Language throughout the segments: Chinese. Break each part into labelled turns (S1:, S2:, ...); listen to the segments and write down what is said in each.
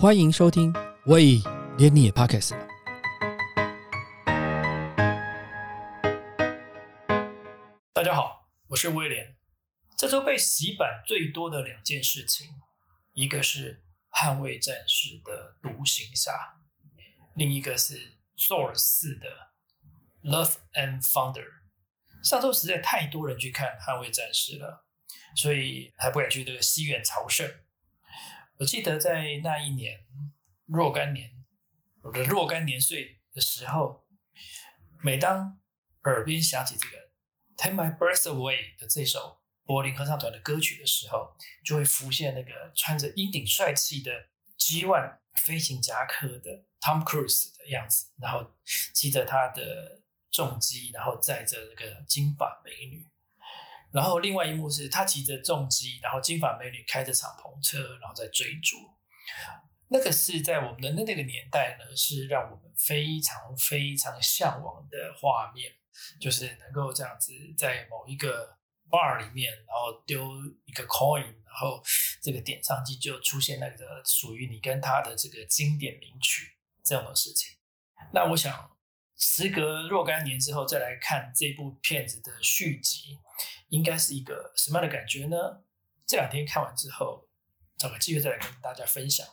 S1: 欢迎收听，喂，连你也 Podcast 了。
S2: 大家好，我是威廉。这周被洗版最多的两件事情，一个是《捍卫战士》的独行侠，另一个是《Soul 四》的《Love and Thunder》。上周实在太多人去看《捍卫战士》了，所以还不敢去这个西院朝圣。我记得在那一年若干年，我的若干年岁的时候，每当耳边响起这个《Take My Breath Away》的这首柏林合唱团的歌曲的时候，就会浮现那个穿着英顶帅气的 G One 飞行夹克的 Tom Cruise 的样子，然后骑着他的重机，然后载着那个金发美女。然后另外一幕是他骑着重机，然后金发美女开着敞篷车，然后在追逐。那个是在我们的那那个年代呢，是让我们非常非常向往的画面，就是能够这样子在某一个 bar 里面，然后丢一个 coin，然后这个点上去就出现那个属于你跟他的这个经典名曲这样的事情。那我想。时隔若干年之后再来看这部片子的续集，应该是一个什么样的感觉呢？这两天看完之后，找个机会再来跟大家分享。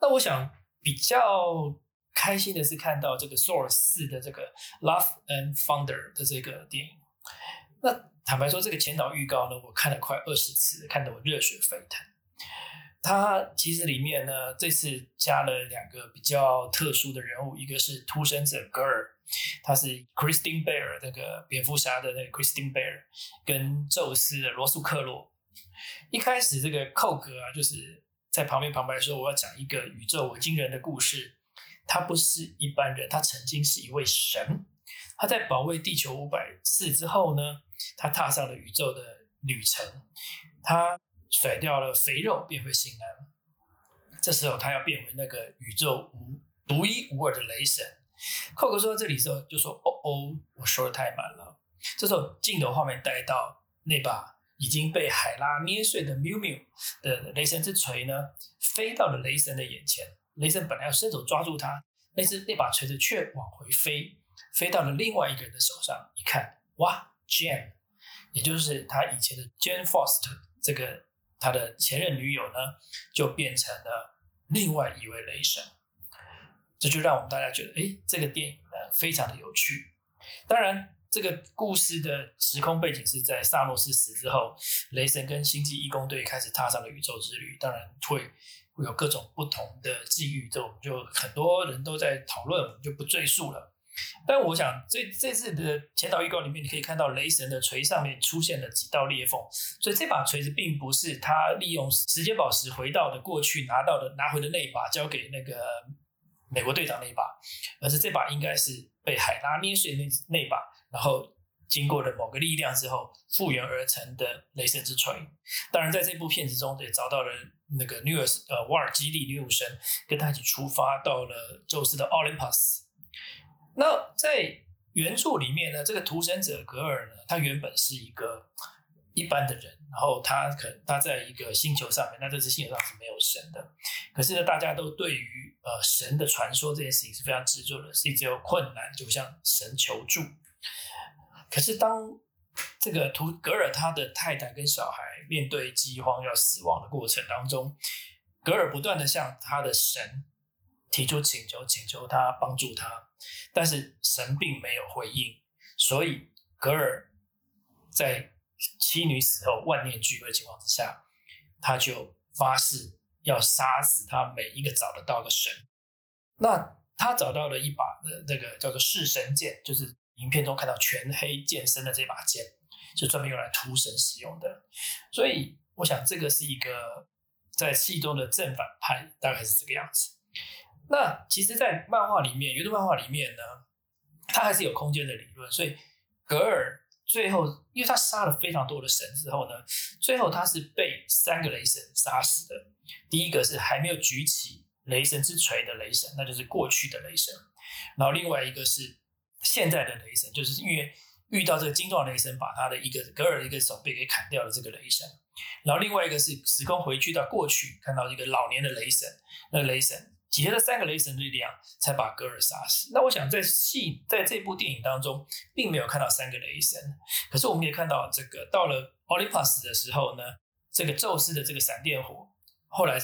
S2: 那我想比较开心的是看到这个《Soul 四》的这个《Love and Founder》的这个电影。那坦白说，这个前导预告呢，我看了快二十次，看得我热血沸腾。它其实里面呢，这次加了两个比较特殊的人物，一个是屠神者格尔，他是 Christine Bear 那个蝙蝠侠的那个 Christine Bear，跟宙斯的罗素克洛。一开始这个寇格啊，就是在旁边旁白说我要讲一个宇宙惊人的故事。他不是一般人，他曾经是一位神。他在保卫地球五百次之后呢，他踏上了宇宙的旅程。他。甩掉了肥肉，变回性安。这时候他要变为那个宇宙无独一无二的雷神。寇哥说到这里时候，就说：“哦哦，我说的太满了。”这时候镜头画面带到那把已经被海拉捏碎的缪缪的雷神之锤呢，飞到了雷神的眼前。雷神本来要伸手抓住他，但是那把锤子却往回飞，飞到了另外一个人的手上。一看，哇，Jan，也就是他以前的 Jane Foster 这个。他的前任女友呢，就变成了另外一位雷神，这就让我们大家觉得，哎，这个电影呢非常的有趣。当然，这个故事的时空背景是在萨诺斯死之后，雷神跟星际义工队开始踏上了宇宙之旅，当然会会有各种不同的际遇，这我们就很多人都在讨论，我们就不赘述了。但我想，这这次的前导预告里面，你可以看到雷神的锤上面出现了几道裂缝，所以这把锤子并不是他利用时间宝石回到的过去拿到的拿回的那一把交给那个美国队长那一把，而是这把应该是被海拉捏碎那那把，然后经过了某个力量之后复原而成的雷神之锤。当然，在这部片子中也找到了那个女尔呃瓦尔基利女武神，跟他一起出发到了宙斯的奥林帕斯。那在原著里面呢，这个屠神者格尔呢，他原本是一个一般的人，然后他可能他在一个星球上面，那这只星球上是没有神的。可是呢，大家都对于呃神的传说这件事情是非常执着的，是一直有困难就向神求助。可是当这个图格尔他的太太跟小孩面对饥荒要死亡的过程当中，格尔不断的向他的神提出请求，请求他帮助他。但是神并没有回应，所以格尔在妻女死后万念俱灰的情况之下，他就发誓要杀死他每一个找得到的神。那他找到了一把的那个叫做弑神剑，就是影片中看到全黑剑身的这把剑，是专门用来屠神使用的。所以我想这个是一个在戏中的正反派大概是这个样子。那其实，在漫画里面，原著漫画里面呢，他还是有空间的理论。所以格尔最后，因为他杀了非常多的神之后呢，最后他是被三个雷神杀死的。第一个是还没有举起雷神之锤的雷神，那就是过去的雷神。然后另外一个是现在的雷神，就是因为遇到这个精壮雷神把他的一个格尔的一个手臂给砍掉了这个雷神。然后另外一个是时空回去到过去，看到一个老年的雷神，那雷神。集结了三个雷神力量，才把格尔杀死。那我想在戏在这部电影当中，并没有看到三个雷神，可是我们也看到这个到了奥利帕斯的时候呢，这个宙斯的这个闪电火，后来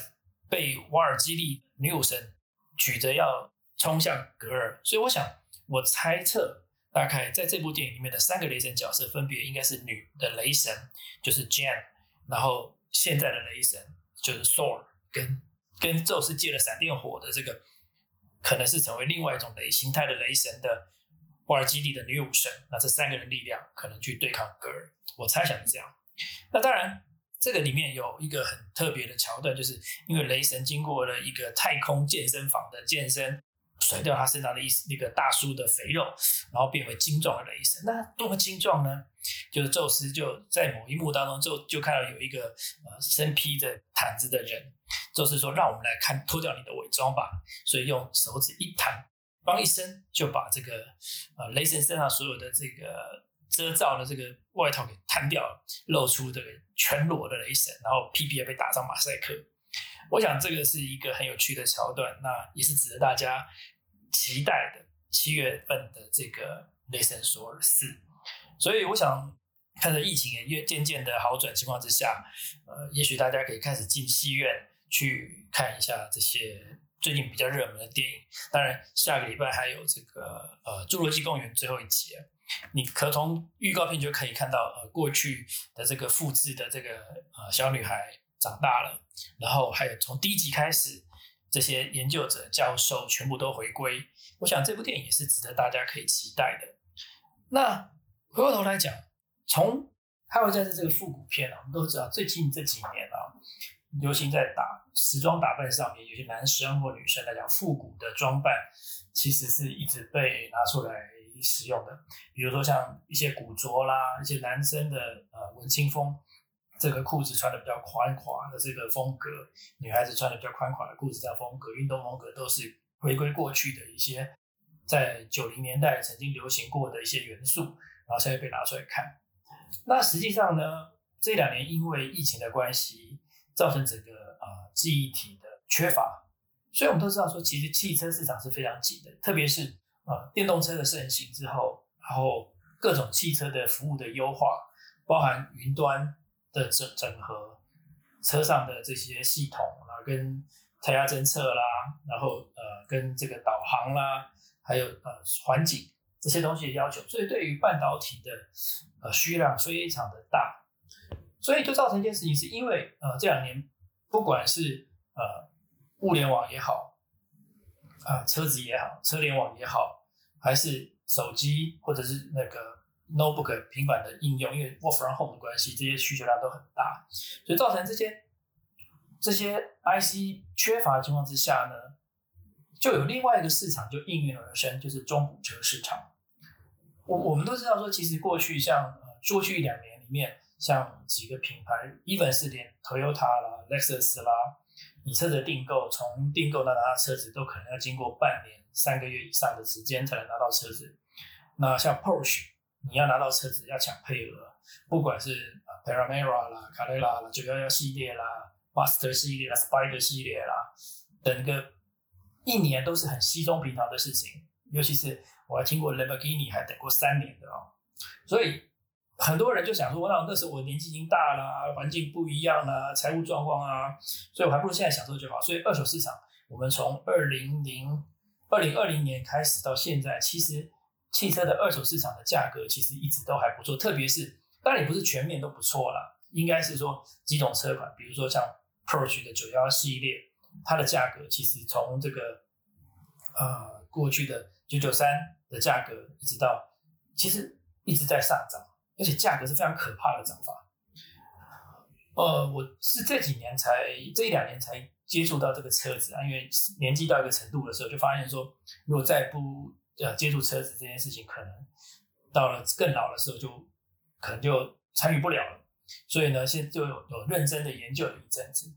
S2: 被瓦尔基利女武神举着要冲向格尔。所以我想，我猜测大概在这部电影里面的三个雷神角色，分别应该是女的雷神就是 Jan，然后现在的雷神就是 Thor 跟。跟宙斯借了闪电火的这个，可能是成为另外一种雷形态的雷神的瓦尔基里的女武神，那这三个人力量可能去对抗格尔，我猜想是这样。那当然，这个里面有一个很特别的桥段，就是因为雷神经过了一个太空健身房的健身。甩掉他身上的一那个大叔的肥肉，然后变为精壮的雷神。那多么精壮呢？就是宙斯就在某一幕当中，就就看到有一个呃身披着毯子的人。就是说：“让我们来看脱掉你的伪装吧。”所以用手指一弹，帮一声就把这个呃雷神身上所有的这个遮罩的这个外套给弹掉了，露出这个全裸的雷神，然后屁屁也被打上马赛克。我想这个是一个很有趣的桥段，那也是值得大家期待的七月份的这个《雷神索尔四》。所以我想，看着疫情也越渐渐的好转情况之下，呃，也许大家可以开始进戏院去看一下这些最近比较热门的电影。当然，下个礼拜还有这个呃《侏罗纪公园》最后一集，你可从预告片就可以看到，呃，过去的这个复制的这个呃小女孩。长大了，然后还有从第一集开始，这些研究者、教授全部都回归。我想这部电影也是值得大家可以期待的。那回过头来讲，从《捍卫战士》这个复古片啊，我们都知道，最近这几年啊，流行在打时装打扮上面，有些男生或女生来讲，复古的装扮其实是一直被拿出来使用的。比如说像一些古着啦，一些男生的呃文青风。这个裤子穿的比较宽垮的这个风格，女孩子穿的比较宽垮的裤子这样风格，运动风格都是回归过去的一些在九零年代曾经流行过的一些元素，然后现在被拿出来看。那实际上呢，这两年因为疫情的关系，造成整个啊记忆体的缺乏，所以我们都知道说，其实汽车市场是非常紧的，特别是啊电动车的盛行之后，然后各种汽车的服务的优化，包含云端。的整整合车上的这些系统啊，跟胎压侦测啦，然后呃跟这个导航啦，还有呃环境这些东西的要求，所以对于半导体的呃需量非常的大，所以就造成一件事情，是因为呃这两年不管是呃物联网也好，啊车子也好，车联网也好，还是手机或者是那个。notebook 平板的应用，因为 work from home 的关系，这些需求量都很大，所以造成这些这些 IC 缺乏的情况之下呢，就有另外一个市场就应运而生，就是中古车市场。我我们都知道说，其实过去像呃过去一两年里面，像几个品牌，even 是连 Toyota 啦、Lexus 啦，你车子订购从订购到拿到车子，都可能要经过半年、三个月以上的时间才能拿到车子。那像 Porsche。你要拿到车子要抢配额，不管是 Panamera 啦、卡雷拉啦、九幺幺系列啦、Buster 系列啦、Spider 系列啦，等个一年都是很稀松平常的事情。尤其是我还听过 Lamborghini 还等过三年的哦，所以很多人就想说，那那时候我年纪已经大了，环境不一样了，财务状况啊，所以我还不如现在享受就好。所以二手市场，我们从二零零二零二零年开始到现在，其实。汽车的二手市场的价格其实一直都还不错，特别是当然也不是全面都不错了，应该是说几种车款，比如说像 Porsche 的九幺系列，它的价格其实从这个呃过去的九九三的价格，一直到其实一直在上涨，而且价格是非常可怕的涨法。呃，我是这几年才这一两年才接触到这个车子啊，因为年纪到一个程度的时候，就发现说如果再不呃，接触车子这件事情，可能到了更老的时候，就可能就参与不了了。所以呢，现在就有有认真的研究了一阵子。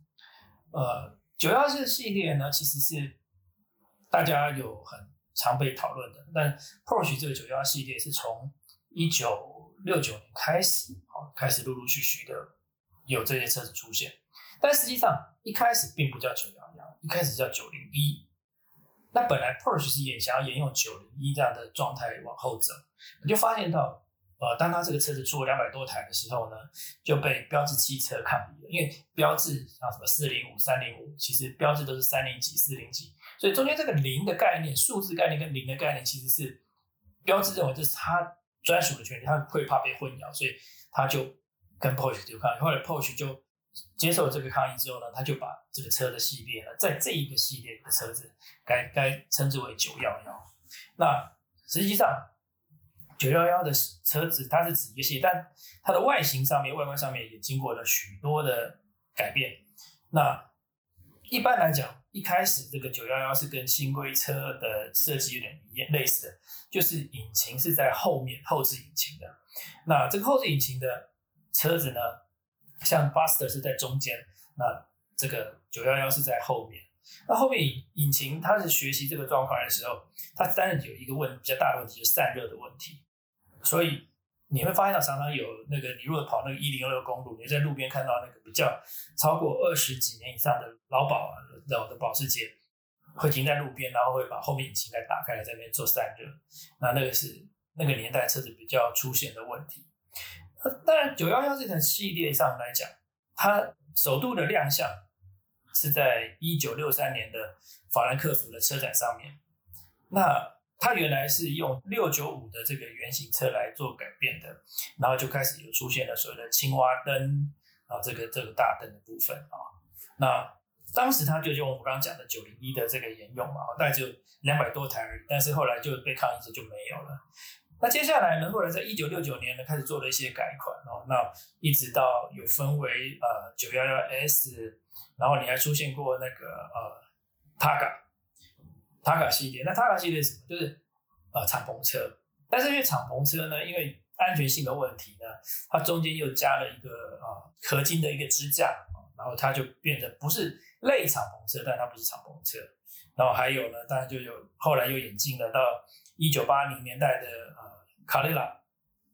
S2: 呃，九幺四系列呢，其实是大家有很常被讨论的。但 Porsche 这个九幺系列是从一九六九年开始，好开始陆陆续续的有这些车子出现。但实际上一开始并不叫九幺幺，一开始叫九零一。那本来 Porsche 是也想要沿用九零一这样的状态往后走，你就发现到。呃，当他这个车子出了两百多台的时候呢，就被标志汽车抗议了。因为标志像什么四零五、三零五，其实标志都是三零几、四零几，所以中间这个零的概念、数字概念跟零的概念，其实是标志认为这是他专属的权利，他会怕被混淆，所以他就跟 Porsche 就抗。后来 Porsche 就接受了这个抗议之后呢，他就把这个车的系列呢，在这一个系列的车子该该称之为九幺幺。那实际上。九幺幺的车子，它是指一个系列，但它的外形上面、外观上面也经过了许多的改变。那一般来讲，一开始这个九幺幺是跟新规车的设计有点一样类似的，就是引擎是在后面后置引擎的。那这个后置引擎的车子呢，像 Buster 是在中间，那这个九幺幺是在后面。那后面引擎它是学习这个状况的时候，它当然有一个问比较大的问题，就是散热的问题。所以你会发现到常常有那个，你如果跑那个一零六公路，你在路边看到那个比较超过二十几年以上的老保，老的保时捷，会停在路边，然后会把后面引擎盖打开来在那边做散热。那那个是那个年代车子比较出现的问题。当然九幺幺这台系列上来讲，它首度的亮相是在一九六三年的法兰克福的车展上面。那它原来是用六九五的这个原型车来做改变的，然后就开始有出现了所谓的青蛙灯啊，这个这个大灯的部分啊。那当时它就用我刚刚讲的九零一的这个沿用嘛，大概就两百多台而已。但是后来就被抗议，之后就没有了。那接下来呢，后来在一九六九年呢，开始做了一些改款哦。那一直到有分为呃九幺幺 S，然后你还出现过那个呃 Targa。塔卡系列，那塔卡系列是什么？就是呃敞篷车，但是因为敞篷车呢，因为安全性的问题呢，它中间又加了一个啊合金的一个支架，然后它就变成不是类敞篷车，但它不是敞篷车。然后还有呢，当然就有后来又引进了到一九八零年代的呃卡雷拉，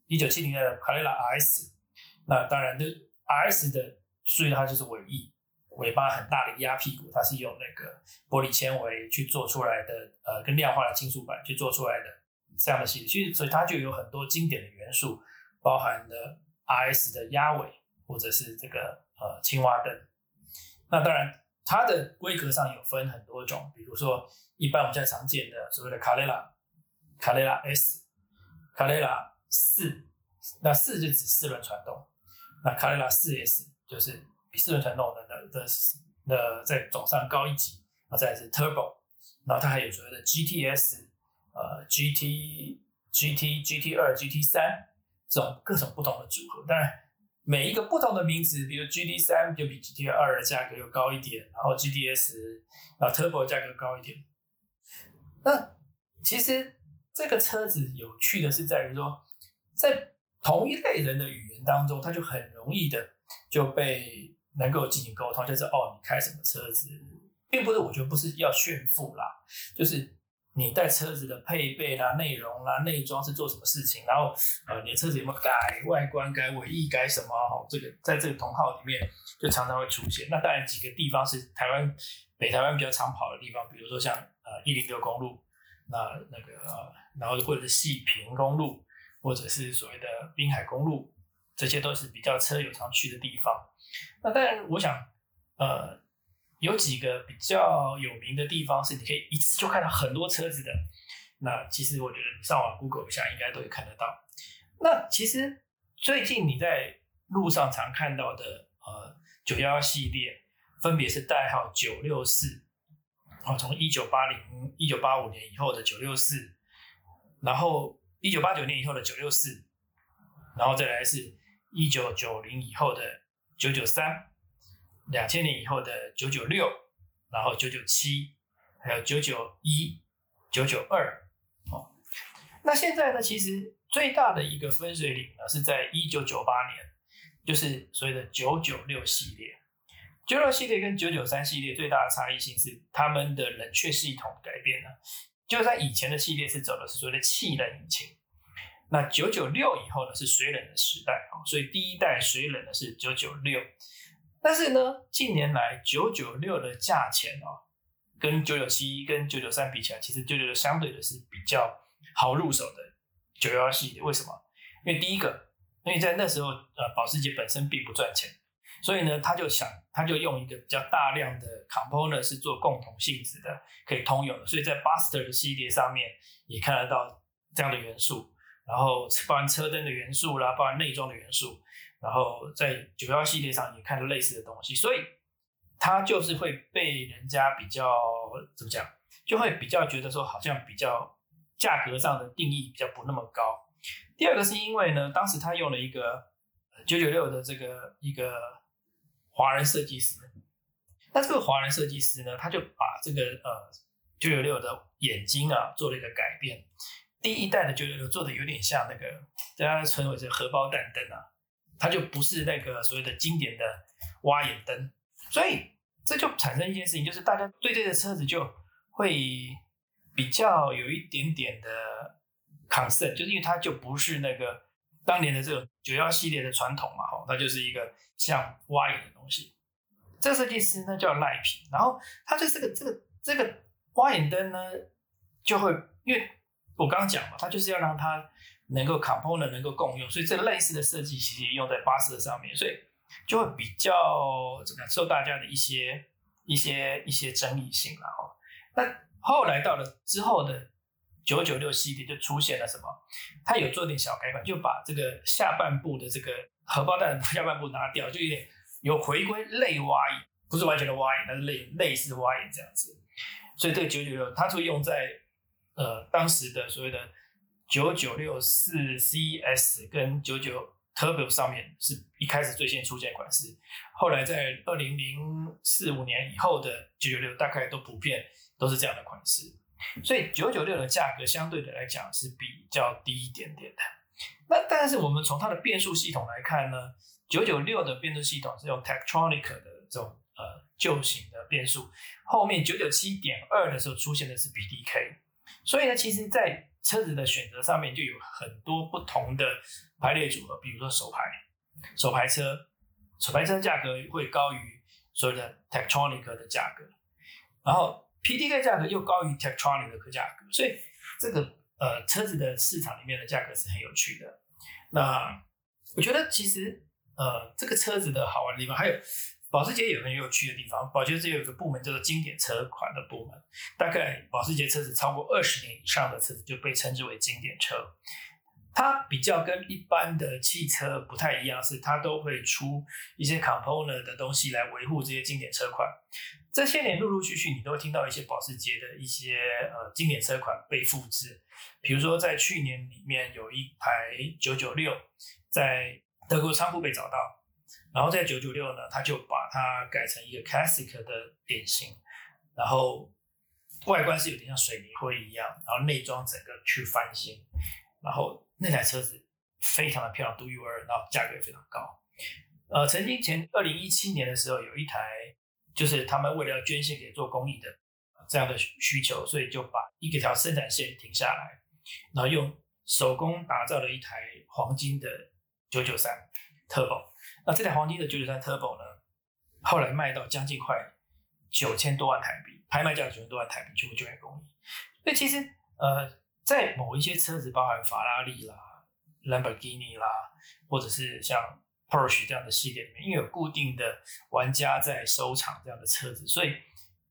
S2: 一九七零年的卡雷拉 RS，那当然就 S 的，所以它就是尾翼。尾巴很大的鸭屁股，它是用那个玻璃纤维去做出来的，呃，跟量化的金属板去做出来的这样的系列，其实所以它就有很多经典的元素，包含了 RS 的鸭尾或者是这个呃青蛙灯。那当然它的规格上有分很多种，比如说一般我们现在常见的所谓的卡雷拉、卡雷拉 S、卡雷拉四，那四就指四轮传动，那卡雷拉四 S 就是。比四轮传动的的的的再走上高一级，然后再是 Turbo，然后它还有所谓的 GTS，呃 GT GT GT 二 GT 三这种各种不同的组合。当然每一个不同的名字，比如 GT 三就比 GT 二的价格又高一点，然后 GTS 啊 Turbo 价格高一点。那其实这个车子有趣的是在于说，在同一类人的语言当中，它就很容易的就被。能够进行沟通，就是哦，你开什么车子，并不是我觉得不是要炫富啦，就是你带车子的配备啦、内容啦、内装是做什么事情，然后呃，你的车子有没有改外观、改尾翼、改什么？这个在这个同号里面就常常会出现。那当然几个地方是台湾北台湾比较常跑的地方，比如说像呃一零六公路，那那个然后或者是细平公路，或者是所谓的滨海公路，这些都是比较车友常去的地方。那当然，我想，呃，有几个比较有名的地方是你可以一次就看到很多车子的。那其实我觉得你上网 Google 一下，应该都会看得到。那其实最近你在路上常看到的，呃，九幺幺系列，分别是代号九六四，哦，从一九八零、一九八五年以后的九六四，然后一九八九年以后的九六四，然后再来是一九九零以后的。九九三，两千年以后的九九六，然后九九七，还有九九一、九九二，哦，那现在呢，其实最大的一个分水岭呢，是在一九九八年，就是所谓的九九六系列。九六系列跟九九三系列最大的差异性是，他们的冷却系统改变了。就在以前的系列是走的是所谓的气冷引擎，那九九六以后呢是水冷的时代啊，所以第一代水冷的是九九六。但是呢，近年来九九六的价钱哦，跟九九七跟九九三比起来，其实九九六相对的是比较好入手的九幺幺系列。为什么？因为第一个，因为在那时候呃，保时捷本身并不赚钱，所以呢，他就想，他就用一个比较大量的 component 是做共同性质的，可以通用的。所以在 Buster 的系列上面也看得到这样的元素，然后包含车灯的元素啦，包含内装的元素。然后在九幺系列上也看到类似的东西，所以它就是会被人家比较怎么讲，就会比较觉得说好像比较价格上的定义比较不那么高。第二个是因为呢，当时他用了一个九九六的这个一个华人设计师，那这个华人设计师呢，他就把这个呃九九六的眼睛啊做了一个改变。第一代的九九六做的有点像那个大家称为是荷包蛋灯啊。它就不是那个所谓的经典的挖眼灯，所以这就产生一件事情，就是大家对这个车子就会比较有一点点的 concern，就是因为它就不是那个当年的这个九幺系列的传统嘛，哈，它就是一个像挖眼的东西。这个设计师呢叫赖皮，然后他对这个这个这个挖眼灯呢，就会因为我刚刚讲嘛，它就是要让它。能够 component 能够共用，所以这类似的设计其实也用在巴士的上面，所以就会比较怎么样受大家的一些一些一些争议性了哦。那后来到了之后的九九六系列就出现了什么？它有做点小改款，就把这个下半部的这个荷包蛋的下半部拿掉，就有点有回归类蛙眼，不是完全的蛙眼，但是类类似挖眼这样子。所以这个九九六它会用在呃当时的所谓的。九九六四 CS 跟九九 Turbo 上面是一开始最先出现款式，后来在二零零四五年以后的九九六大概都普遍都是这样的款式，所以九九六的价格相对的来讲是比较低一点点的。那但是我们从它的变速系统来看呢，九九六的变速系统是用 Tektronic 的这种呃旧型的变速，后面九九七点二的时候出现的是 BDK，所以呢，其实在车子的选择上面就有很多不同的排列组合，比如说手排，手排车，手排车价格会高于所谓的 Tektronic 的价格，然后 PDK 价格又高于 Tektronic 的价格，所以这个呃车子的市场里面的价格是很有趣的。那我觉得其实呃这个车子的好玩的地方还有。保时捷有很有趣的地方，保时捷有一个部门叫做经典车款的部门，大概保时捷车子超过二十年以上的车子就被称之为经典车。它比较跟一般的汽车不太一样，是它都会出一些 component 的东西来维护这些经典车款。这些年陆陆续续你都会听到一些保时捷的一些呃经典车款被复制，比如说在去年里面有一台九九六在德国仓库被找到。然后在九九六呢，他就把它改成一个 classic 的典型，然后外观是有点像水泥灰一样，然后内装整个去翻新，然后那台车子非常的漂亮，独一无二，然后价格也非常高。呃，曾经前二零一七年的时候，有一台就是他们为了要捐献给做公益的这样的需求，所以就把一条生产线停下来，然后用手工打造了一台黄金的九九三 Turbo。那这台黄金的九九三 Turbo 呢，后来卖到将近快九千多万台币，拍卖价九千多万台币，全部九百公里。那其实呃，在某一些车子，包含法拉利啦、Lamborghini 啦，或者是像 Porsche 这样的系列里面，因为有固定的玩家在收藏这样的车子，所以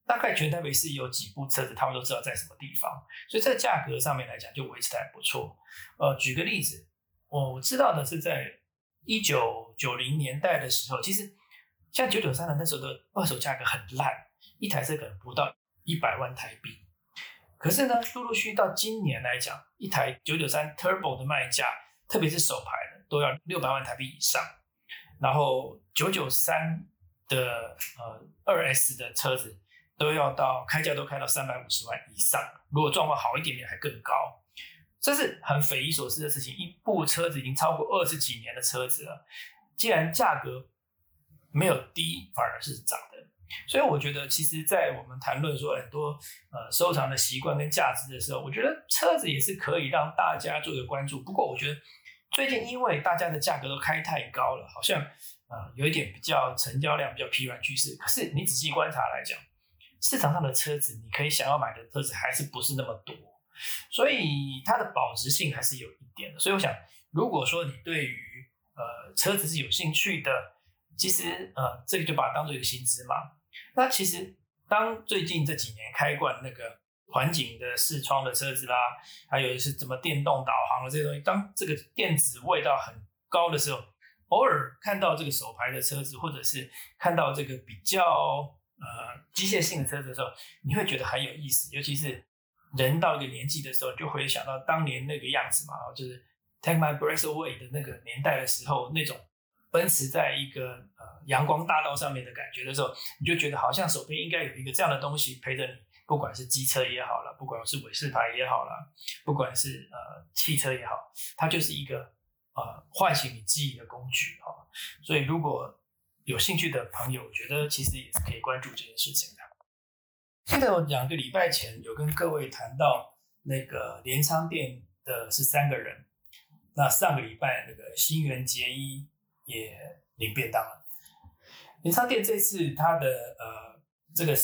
S2: 大概全台北市有几部车子，他们都知道在什么地方，所以在价格上面来讲就维持的还不错。呃，举个例子，我知道的是在。一九九零年代的时候，其实像九九三的那时候的二手价格很烂，一台车可能不到一百万台币。可是呢，陆陆续到今年来讲，一台九九三 Turbo 的卖价，特别是手牌的，都要六百万台币以上。然后九九三的呃二 S 的车子，都要到开价都开到三百五十万以上。如果状况好一点点，还更高。这是很匪夷所思的事情。一部车子已经超过二十几年的车子了，既然价格没有低，反而是涨的。所以我觉得，其实，在我们谈论说很多呃收藏的习惯跟价值的时候，我觉得车子也是可以让大家做个关注。不过，我觉得最近因为大家的价格都开太高了，好像呃有一点比较成交量比较疲软趋势。可是你仔细观察来讲，市场上的车子，你可以想要买的车子还是不是那么多，所以它的保值性还是有一点的。所以我想，如果说你对于呃车子是有兴趣的，其实呃这个就把它当做一个薪资嘛。那其实，当最近这几年开惯那个环景的视窗的车子啦，还有是怎么电动导航的这些东西，当这个电子味道很高的时候，偶尔看到这个手排的车子，或者是看到这个比较呃机械性的车子的时候，你会觉得很有意思。尤其是人到一个年纪的时候，就会想到当年那个样子嘛，就是 Take My Breath Away 的那个年代的时候那种。奔驰在一个呃阳光大道上面的感觉的时候，你就觉得好像手边应该有一个这样的东西陪着你，不管是机车也好了，不管是尾式牌也好了，不管是呃汽车也好，它就是一个呃唤醒你记忆的工具哈。所以如果有兴趣的朋友，我觉得其实也是可以关注这件事情的。记得我两个礼拜前有跟各位谈到那个镰仓店的是三个人，那上个礼拜那个新垣结衣。也领便当了。镰仓店这次它的呃这个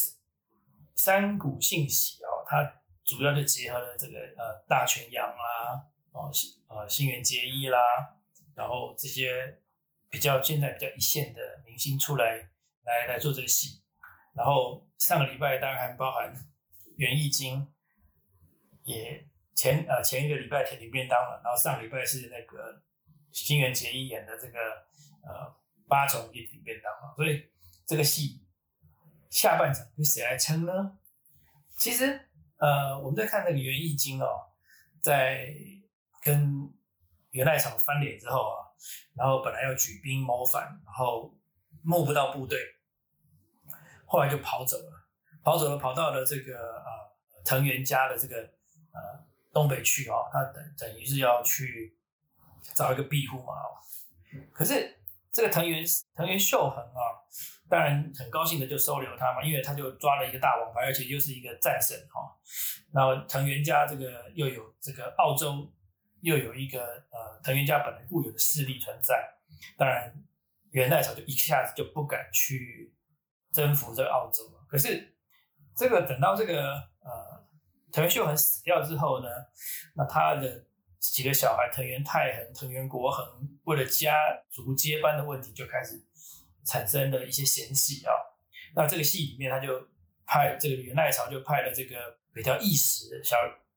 S2: 三股信息哦，它主要就结合了这个呃大泉洋啦，哦呃新垣结衣啦，然后这些比较现在比较一线的明星出来来来做这个戏。然后上个礼拜当然还包含袁艺金，也前呃前一个礼拜领便当了，然后上个礼拜是那个新垣结衣演的这个。呃，八重一体便当啊，所以这个戏下半场由谁来撑呢？其实，呃，我们在看那个袁义经哦，在跟袁赖草翻脸之后啊，然后本来要举兵谋反，然后募不到部队，后来就跑走了，跑走了，跑到了这个呃藤原家的这个呃东北去哦，他等等于是要去找一个庇护嘛，可是。这个藤原藤原秀恒啊，当然很高兴的就收留他嘛，因为他就抓了一个大王牌，而且又是一个战神哈。然后藤原家这个又有这个澳洲又有一个呃藤原家本来固有的势力存在，当然元代朝就一下子就不敢去征服这澳洲。可是这个等到这个呃藤原秀恒死掉之后呢，那他的。几个小孩，藤原太恒、藤原国恒，为了家族接班的问题，就开始产生了一些嫌隙啊。那这个戏里面，他就派这个源赖朝就派了这个北条义时小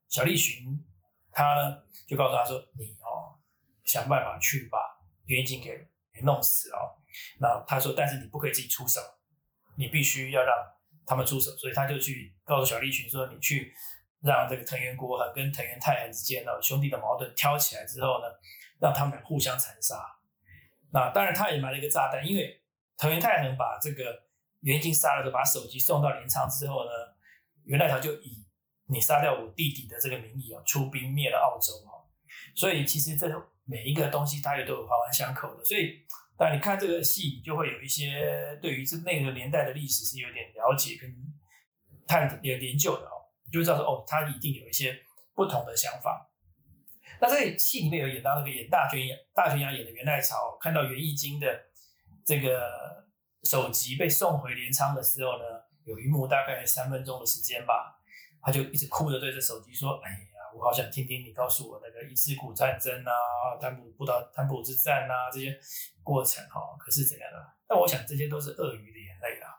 S2: 小栗旬，他就告诉他说：“你哦，想办法去把元景给给弄死哦。”那他说：“但是你不可以自己出手，你必须要让他们出手。”所以他就去告诉小栗旬说：“你去。”让这个藤原国恒跟藤原太恒之间的兄弟的矛盾挑起来之后呢，让他们俩互相残杀。那当然，他也埋了一个炸弹，因为藤原太恒把这个元敬杀了，就把手机送到镰仓之后呢，元赖朝就以你杀掉我弟弟的这个名义啊，出兵灭了澳洲啊。所以其实这每一个东西，它也都有环环相扣的。所以，当然你看这个戏，你就会有一些对于这那个年代的历史是有点了解跟探有研究的哦。就知道说哦，他一定有一些不同的想法。那在戏里面有演到那个演大泉演大泉洋演的元赖朝，看到袁义经的这个首级被送回镰仓的时候呢，有一幕大概三分钟的时间吧，他就一直哭着对着手机说：“哎呀，我好想听听你告诉我那个伊势古战争啊、丹布布达丹布之战啊这些过程哈，可是怎样的？但我想这些都是鳄鱼的眼泪啦。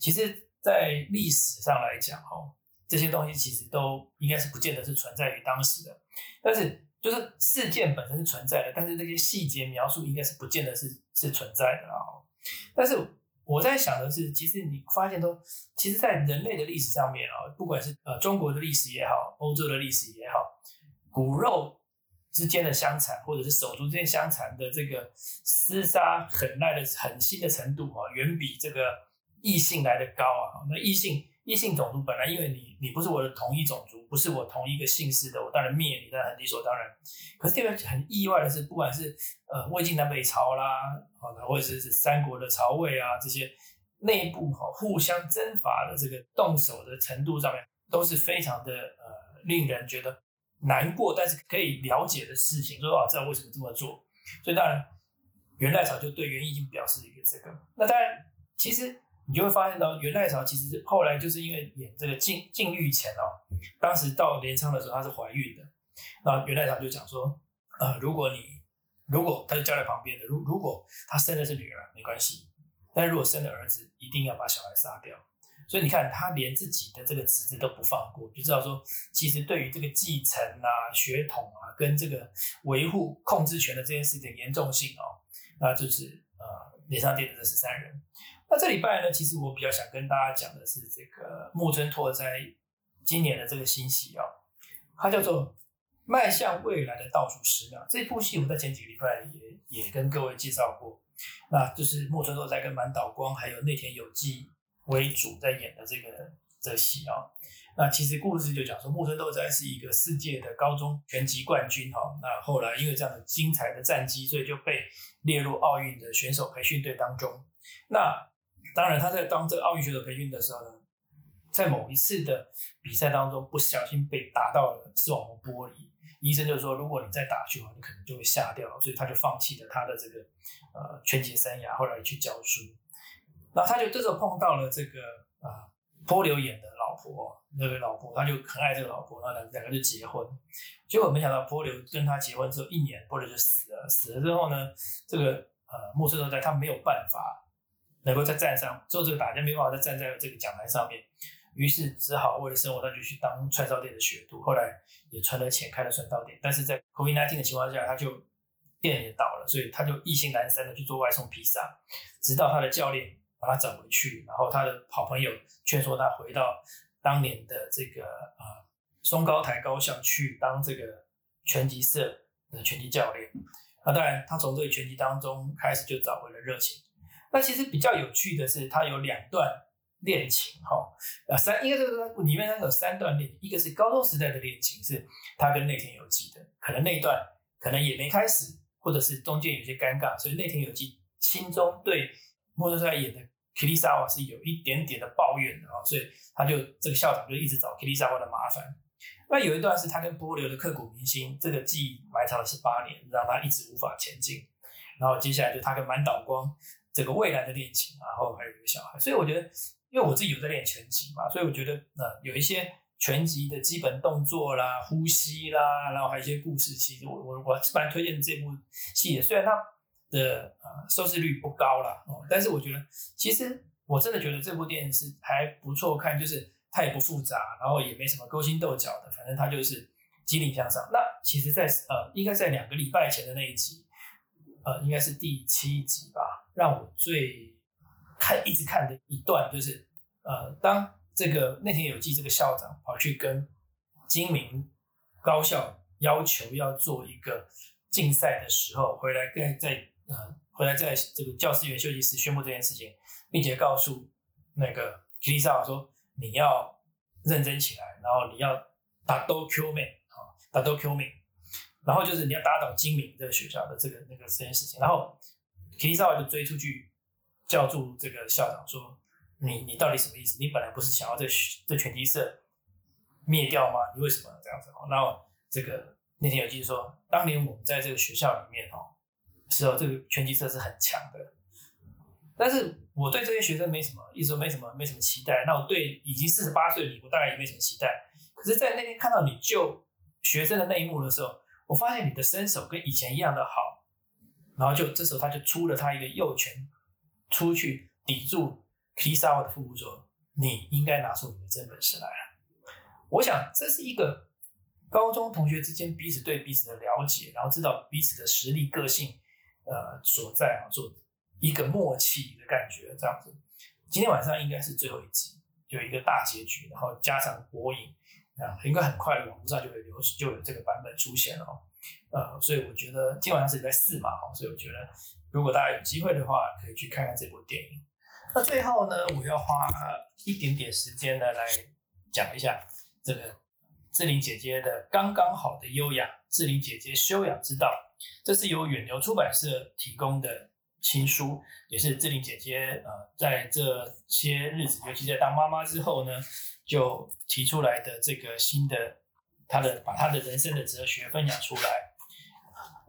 S2: 其实，在历史上来讲哈。”这些东西其实都应该是不见得是存在于当时的，但是就是事件本身是存在的，但是这些细节描述应该是不见得是是存在的啊。但是我在想的是，其实你发现都，其实，在人类的历史上面啊，不管是呃中国的历史也好，欧洲的历史也好，骨肉之间的相残，或者是手足之间相残的这个厮杀狠耐的狠心的程度啊，远比这个异性来的高啊。那异性。异性种族本来因为你你不是我的同一种族，不是我同一个姓氏的，我当然灭你，那很理所当然。可是这个很意外的是，不管是呃魏晋南北朝啦，啊或者是是三国的曹魏啊这些，内部哈互相征伐的这个动手的程度上面，都是非常的呃令人觉得难过，但是可以了解的事情。说啊，知道为什么这么做？所以当然元赖朝就对元义经表示一个这个。那当然，其实你就会发现到元赖朝其实后来就是因为演这个禁禁欲前哦，当时到镰仓的时候她是怀孕的，那元赖朝就讲说，呃，如果你如果他就交在旁边的，如如果他生的是女儿没关系，但是如果生的儿子，一定要把小孩杀掉。所以你看，他连自己的这个侄子都不放过，就知道说，其实对于这个继承啊、血统啊，跟这个维护控制权的这件事情严重性哦，那就是呃，脸上店的这十三人。那这礼拜呢，其实我比较想跟大家讲的是这个木村拓哉今年的这个新戏哦，它叫做。迈向未来的倒数十秒，这部戏我在前几个礼拜也也跟各位介绍过，那就是木村拓哉跟满岛光还有内田有纪为主在演的这个这戏啊。那其实故事就讲说，木村拓哉是一个世界的高中拳击冠军哈，那后来因为这样的精彩的战绩，所以就被列入奥运的选手培训队当中。那当然他在当这个奥运选手培训的时候呢，在某一次的比赛当中不小心被打到了视网膜玻璃。医生就说，如果你再打去的话，你可能就会吓掉，所以他就放弃了他的这个呃拳击生涯，后来去教书。那他就这时候碰到了这个啊波流眼的老婆，那个老婆他就很爱这个老婆，那两两个就结婚。结果没想到波流跟他结婚之后一年，波流就死了。死了之后呢，这个呃木村拓哉他没有办法能够在站上做这个打架，没办法再站在这个讲台上面。于是只好为了生活，他就去当串烧店的学徒。后来也存了钱开了串烧店，但是在 Covid nineteen 的情况下，他就店也倒了，所以他就意兴阑珊的去做外送披萨。直到他的教练把他找回去，然后他的好朋友劝说他回到当年的这个呃松高台高校去当这个拳击社的拳击教练。那当然，他从这个拳击当中开始就找回了热情。那其实比较有趣的是，他有两段。恋情哈呃三，应该这个里面它有三段恋，一个是高中时代的恋情，是他跟内田有纪的，可能那段可能也没开始，或者是中间有些尴尬，所以内田有纪心中对莫德塞演的 Kirisawa 是有一点点的抱怨的啊，所以他就这个校长就一直找 Kirisawa 的麻烦。那有一段是他跟波流的刻骨铭心，这个记忆埋藏了十八年，让他一直无法前进。然后接下来就他跟满岛光这个未来的恋情，然后还有一个小孩，所以我觉得。因为我自己有在练拳击嘛，所以我觉得呃有一些拳击的基本动作啦、呼吸啦，然后还有一些故事，其实我我我蛮推荐这部戏的。虽然它的呃收视率不高啦，哦，但是我觉得其实我真的觉得这部电影是还不错看，就是它也不复杂，然后也没什么勾心斗角的，反正它就是激励向上。那其实，在呃应该在两个礼拜前的那一集，呃应该是第七集吧，让我最。看一直看的一段就是，呃，当这个内田有纪这个校长跑去跟金明高校要求要做一个竞赛的时候，回来跟在呃回来在这个教师员休息室宣布这件事情，并且告诉那个 k i s a 说你要认真起来，然后你要打都 Q 妹啊，打都 Q 妹，然后就是你要打倒金明这个学校的这个那个这件事情，然后 k i s a 就追出去。叫住这个校长说：“你你到底什么意思？你本来不是想要这这拳击社灭掉吗？你为什么这样子？”然后这个那天有记者说，当年我们在这个学校里面哦，时候这个拳击社是很强的，但是我对这些学生没什么，一直没什么没什么期待。那我对已经四十八岁的你，我大概也没什么期待。可是，在那天看到你救学生的那一幕的时候，我发现你的身手跟以前一样的好。然后就这时候他就出了他一个右拳。出去抵住皮萨瓦的腹部，说：“你应该拿出你的真本事来了。”我想这是一个高中同学之间彼此对彼此的了解，然后知道彼此的实力、个性，呃，所在啊，做一个默契的感觉。这样子，今天晚上应该是最后一集，有一个大结局，然后加上火影啊，应该很快的网络上就会流就有这个版本出现了哦。呃，所以我觉得今晚上是在四嘛，所以我觉得。如果大家有机会的话，可以去看看这部电影。那最后呢，我要花一点点时间呢，来讲一下这个志玲姐姐的刚刚好的优雅。志玲姐姐修养之道，这是由远流出版社提供的新书，也是志玲姐姐呃在这些日子，尤其在当妈妈之后呢，就提出来的这个新的她的把她的人生的哲学分享出来。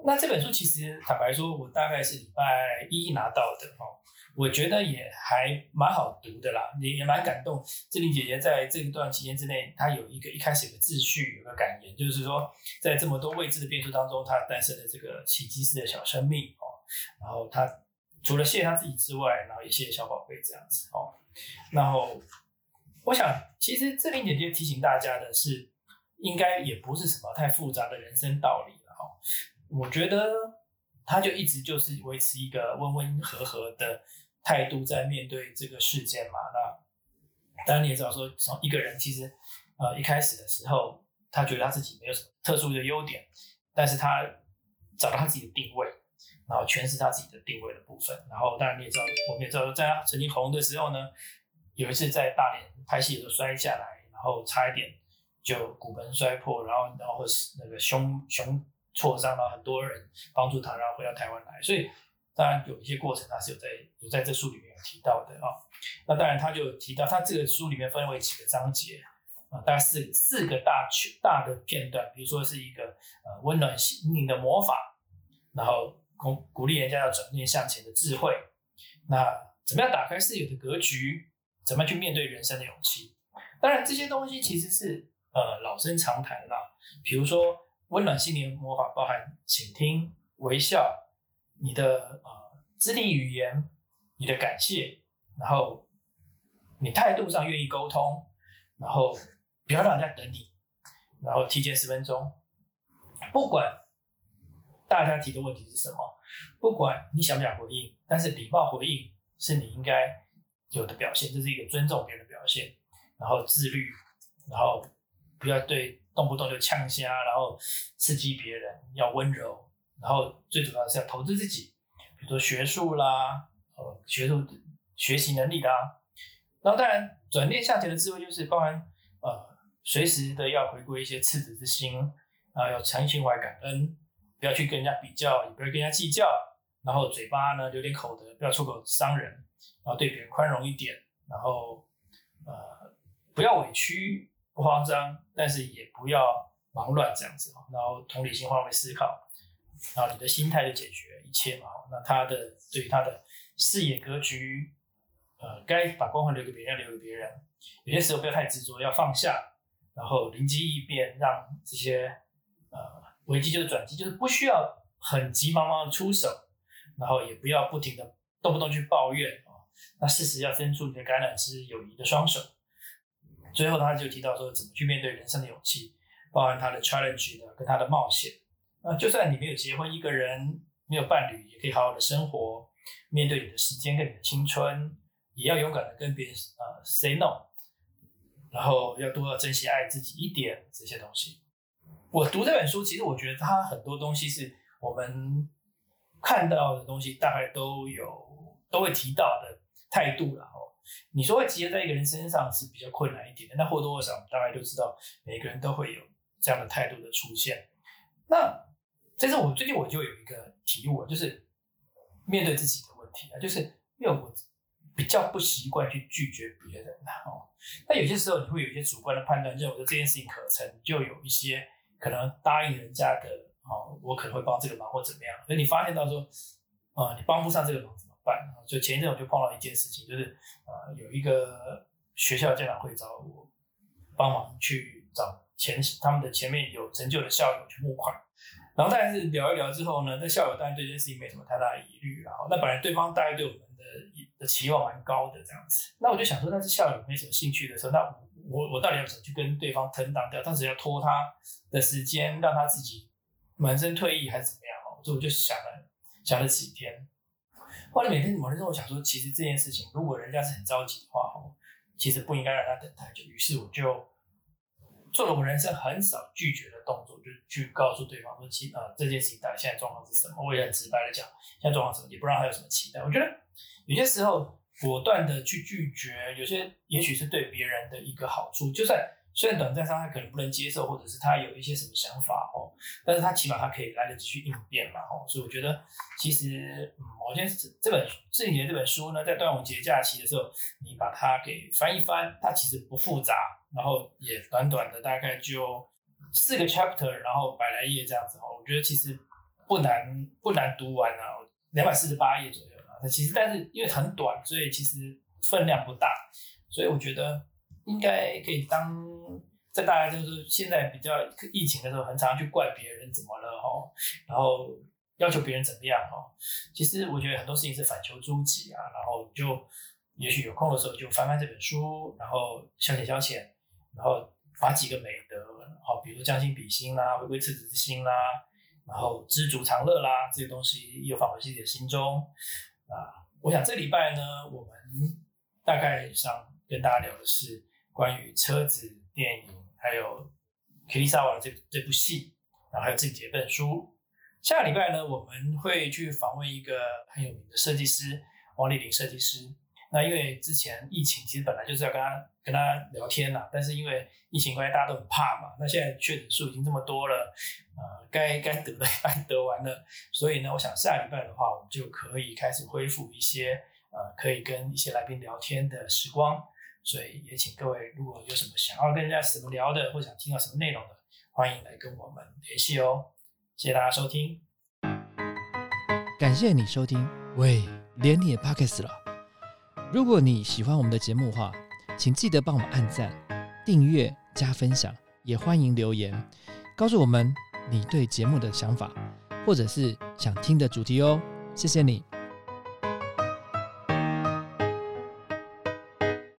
S2: 那这本书其实坦白说，我大概是礼拜一拿到的哦，我觉得也还蛮好读的啦，也也蛮感动。志玲姐姐在这一段期间之内，她有一个一开始有个秩序，有个感言，就是说在这么多未知的变数当中，她诞生了这个奇迹式的小生命哦。然后她除了谢她自己之外，然后也谢小宝贝这样子哦。然后我想，其实志玲姐姐提醒大家的是，应该也不是什么太复杂的人生道理了哦。我觉得他就一直就是维持一个温温和和的态度在面对这个事件嘛。那当然你也知道，说从一个人其实呃一开始的时候，他觉得他自己没有什么特殊的优点，但是他找到他自己的定位，然后诠释他自己的定位的部分。然后当然你也知道，我们也知道，在他曾经红的时候呢，有一次在大连拍戏的时候摔下来，然后差一点就骨盆摔破，然后然后是那个胸胸。挫伤了很多人，帮助他，然后回到台湾来。所以当然有一些过程，他是有在有在这书里面有提到的啊。那当然他就提到，他这个书里面分为几个章节啊，大概四四个大区大的片段。比如说是一个呃温暖心灵的魔法，然后鼓鼓励人家要转念向前的智慧。那怎么样打开视野的格局？怎么去面对人生的勇气？当然这些东西其实是呃老生常谈了。比如说。温暖心灵魔法包含倾听、微笑，你的呃肢体语言，你的感谢，然后你态度上愿意沟通，然后不要让人家等你，然后提前十分钟，不管大家提的问题是什么，不管你想不想回应，但是礼貌回应是你应该有的表现，这是一个尊重别人的表现，然后自律，然后不要对。动不动就呛虾，然后刺激别人，要温柔，然后最主要是要投资自己，比如说学术啦，呃，学术学习能力啦，然后当然转念向前的智慧就是包含呃，随时的要回归一些赤子之心啊，要常心怀感恩，不要去跟人家比较，也不要跟人家计较，然后嘴巴呢留点口德，不要出口伤人，然后对别人宽容一点，然后呃，不要委屈。不慌张，但是也不要忙乱这样子然后同理心换位思考，然后你的心态就解决一切嘛。那他的对于他的视野格局，呃，该把光环留给别人要，留给别人。有些时候不要太执着，要放下，然后灵机一变，让这些呃危机就是转机，就是不需要很急忙忙的出手，然后也不要不停的动不动去抱怨啊。那适时要伸出你的橄榄枝，友谊的双手。最后，他就提到说，怎么去面对人生的勇气，包含他的 challenge 的跟他的冒险。那就算你没有结婚，一个人没有伴侣，也可以好好的生活，面对你的时间跟你的青春，也要勇敢的跟别人呃 say no，然后要多要珍惜爱自己一点这些东西。我读这本书，其实我觉得它很多东西是我们看到的东西，大概都有都会提到的态度了哦。你说会集合在一个人身上是比较困难一点的，那或多或少，大概都知道，每个人都会有这样的态度的出现。那这是我最近我就有一个体悟，就是面对自己的问题啊，就是因为我比较不习惯去拒绝别人哦。那有些时候你会有一些主观的判断，认为说这件事情可成就有一些可能答应人家的哦，我可能会帮这个忙或怎么样。可你发现到说，啊，你帮不上这个忙。办，就前一阵我就碰到一件事情，就是呃有一个学校家长会找我帮忙去找前他们的前面有成就的校友去募款，然后但是聊一聊之后呢，那校友当然对这件事情没什么太大的疑虑，然后那本来对方大概对我们的的期望蛮高的这样子，那我就想说，那是校友没什么兴趣的时候，那我我到底要怎么去跟对方腾档掉？当时要拖他的时间，让他自己满身退役还是怎么样？哦，所以我就想了想了几天。后来每天某天时候，我想说，其实这件事情，如果人家是很着急的话，其实不应该让他等太久。于是我就做了我人生很少拒绝的动作，就去告诉对方说，其呃这件事情到底现在状况是什么？我也很直白的讲，现在状况什么，也不知道他有什么期待。我觉得有些时候果断的去拒绝，有些也许是对别人的一个好处。就算虽然短暂上他可能不能接受，或者是他有一些什么想法哦，但是他起码他可以来得及去应变嘛哦，所以我觉得其实嗯，我觉得这本这里的这本书呢，在端午节假期的时候，你把它给翻一翻，它其实不复杂，然后也短短的大概就四个 chapter，然后百来页这样子哦，我觉得其实不难不难读完啊，两百四十八页左右啊，它其实但是因为很短，所以其实分量不大，所以我觉得。应该可以当在大家就是现在比较疫情的时候，很常去怪别人怎么了哈，然后要求别人怎么样哈。其实我觉得很多事情是反求诸己啊，然后就也许有空的时候就翻翻这本书，然后消遣消遣，然后把几个美德，好，比如将心比心啦，回归赤子之心啦，然后知足常乐啦，这些东西又放回自己的心中啊。我想这礼拜呢，我们大概上跟大家聊的是。关于车子、电影，还有《克里萨瓦》这这部戏，然后还有这几本书。下礼拜呢，我们会去访问一个很有名的设计师王丽玲设计师。那因为之前疫情，其实本来就是要跟他跟他聊天啦，但是因为疫情关系，大家都很怕嘛。那现在确诊数已经这么多了，呃，该该得的也得完了，所以呢，我想下礼拜的话，我们就可以开始恢复一些呃，可以跟一些来宾聊天的时光。所以也请各位，如果有什么想要跟人家什么聊的，或想听到什么内容的，欢迎来跟我们联系哦。谢谢大家收听，
S1: 感谢你收听，喂，连你也 p o c k e t 了。如果你喜欢我们的节目的话，请记得帮我们按赞、订阅、加分享，也欢迎留言告诉我们你对节目的想法，或者是想听的主题哦。谢谢你。